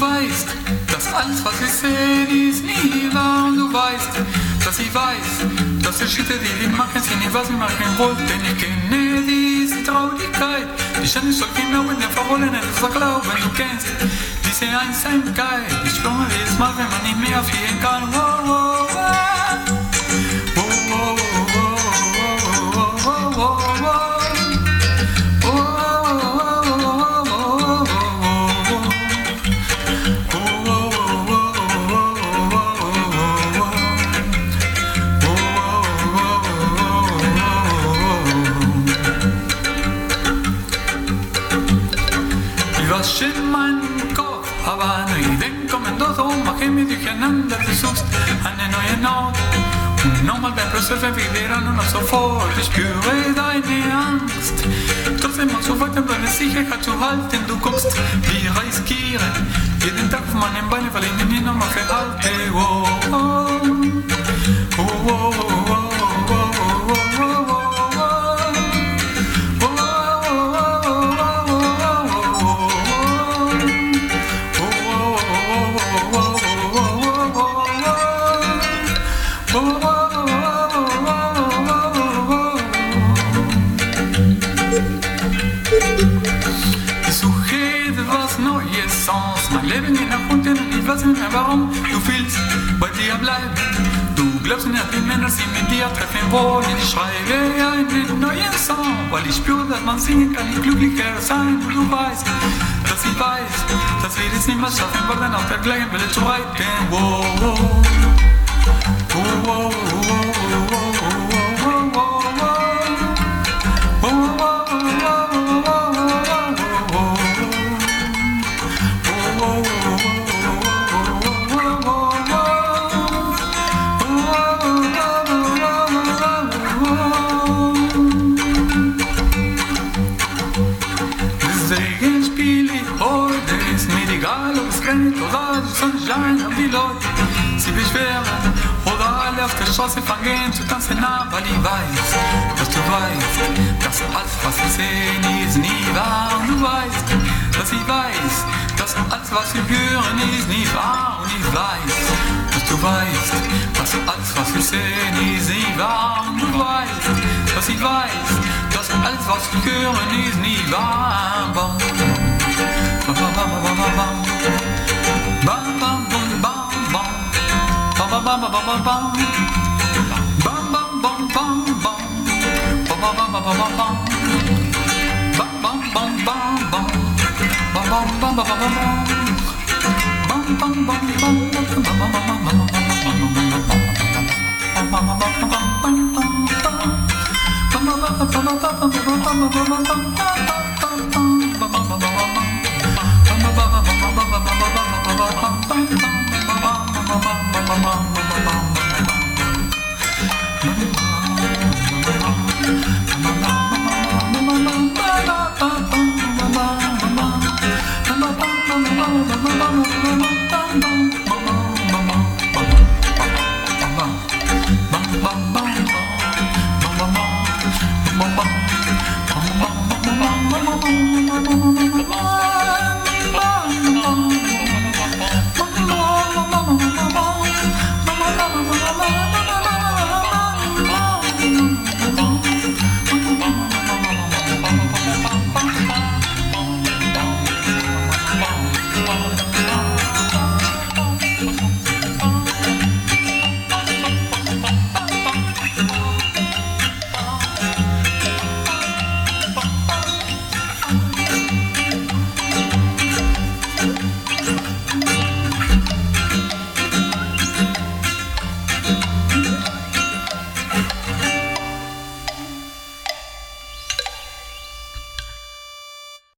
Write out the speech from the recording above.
weißt, dass alles, was ich sehe, ist nie wahr. Und du weißt, dass ich weiß, dass die Schritte, die wir machen, sind nicht, was ich machen wollte. Denn ich kenne diese Traurigkeit, die Schande soll genau in der Verwollen, das Glauben, du kennst diese Einsamkeit. Ich spüre jedes Mal, wenn man nicht mehr fliehen kann. Wow, wow, wow. Wow, wow, Ich war schön in meinem Kopf, aber nur Ideen kommen dort rum, mache mich durcheinander, du suchst eine neue Not. Und nochmal beim Prozess wieder nur noch sofort, ich spüre deine Angst. Trotzdem machst du weiter, deine Sicherheit zu halten, du guckst, wie ich riskiere. Jeden Tag auf meinen Beinen, weil ich mich nochmal Ich suche etwas Neues aus. Mein Leben geht nach unten ich weiß nicht mehr warum. Du willst bei dir bleiben. Du glaubst nicht, die Männer sie mit dir treffen wollen. Ich schreibe einen neuen Song, weil ich spüre, dass man singen kann, nicht glücklicher sein. Und du weißt, dass ich weiß, dass wir es mehr schaffen werden, auf der gleichen Welle zu reiten. Wow, wow, wow, wow, die scheint und die Leute sich beschweren. Oder alle auf der Straße fangen zu tanzen, aber ich weiß, dass du weißt, dass alles, was wir sehen, ist nie wahr. Und du weißt, dass ich weiß, dass alles, was wir hören, ist nie wahr. Und ich weiß, dass du weißt, dass alles, was wir sehen, ist nie wahr. Und du weißt, dass ich weiß, dass alles, was wir hören, ist nie wahr. Bum bum bum bum bum Oh.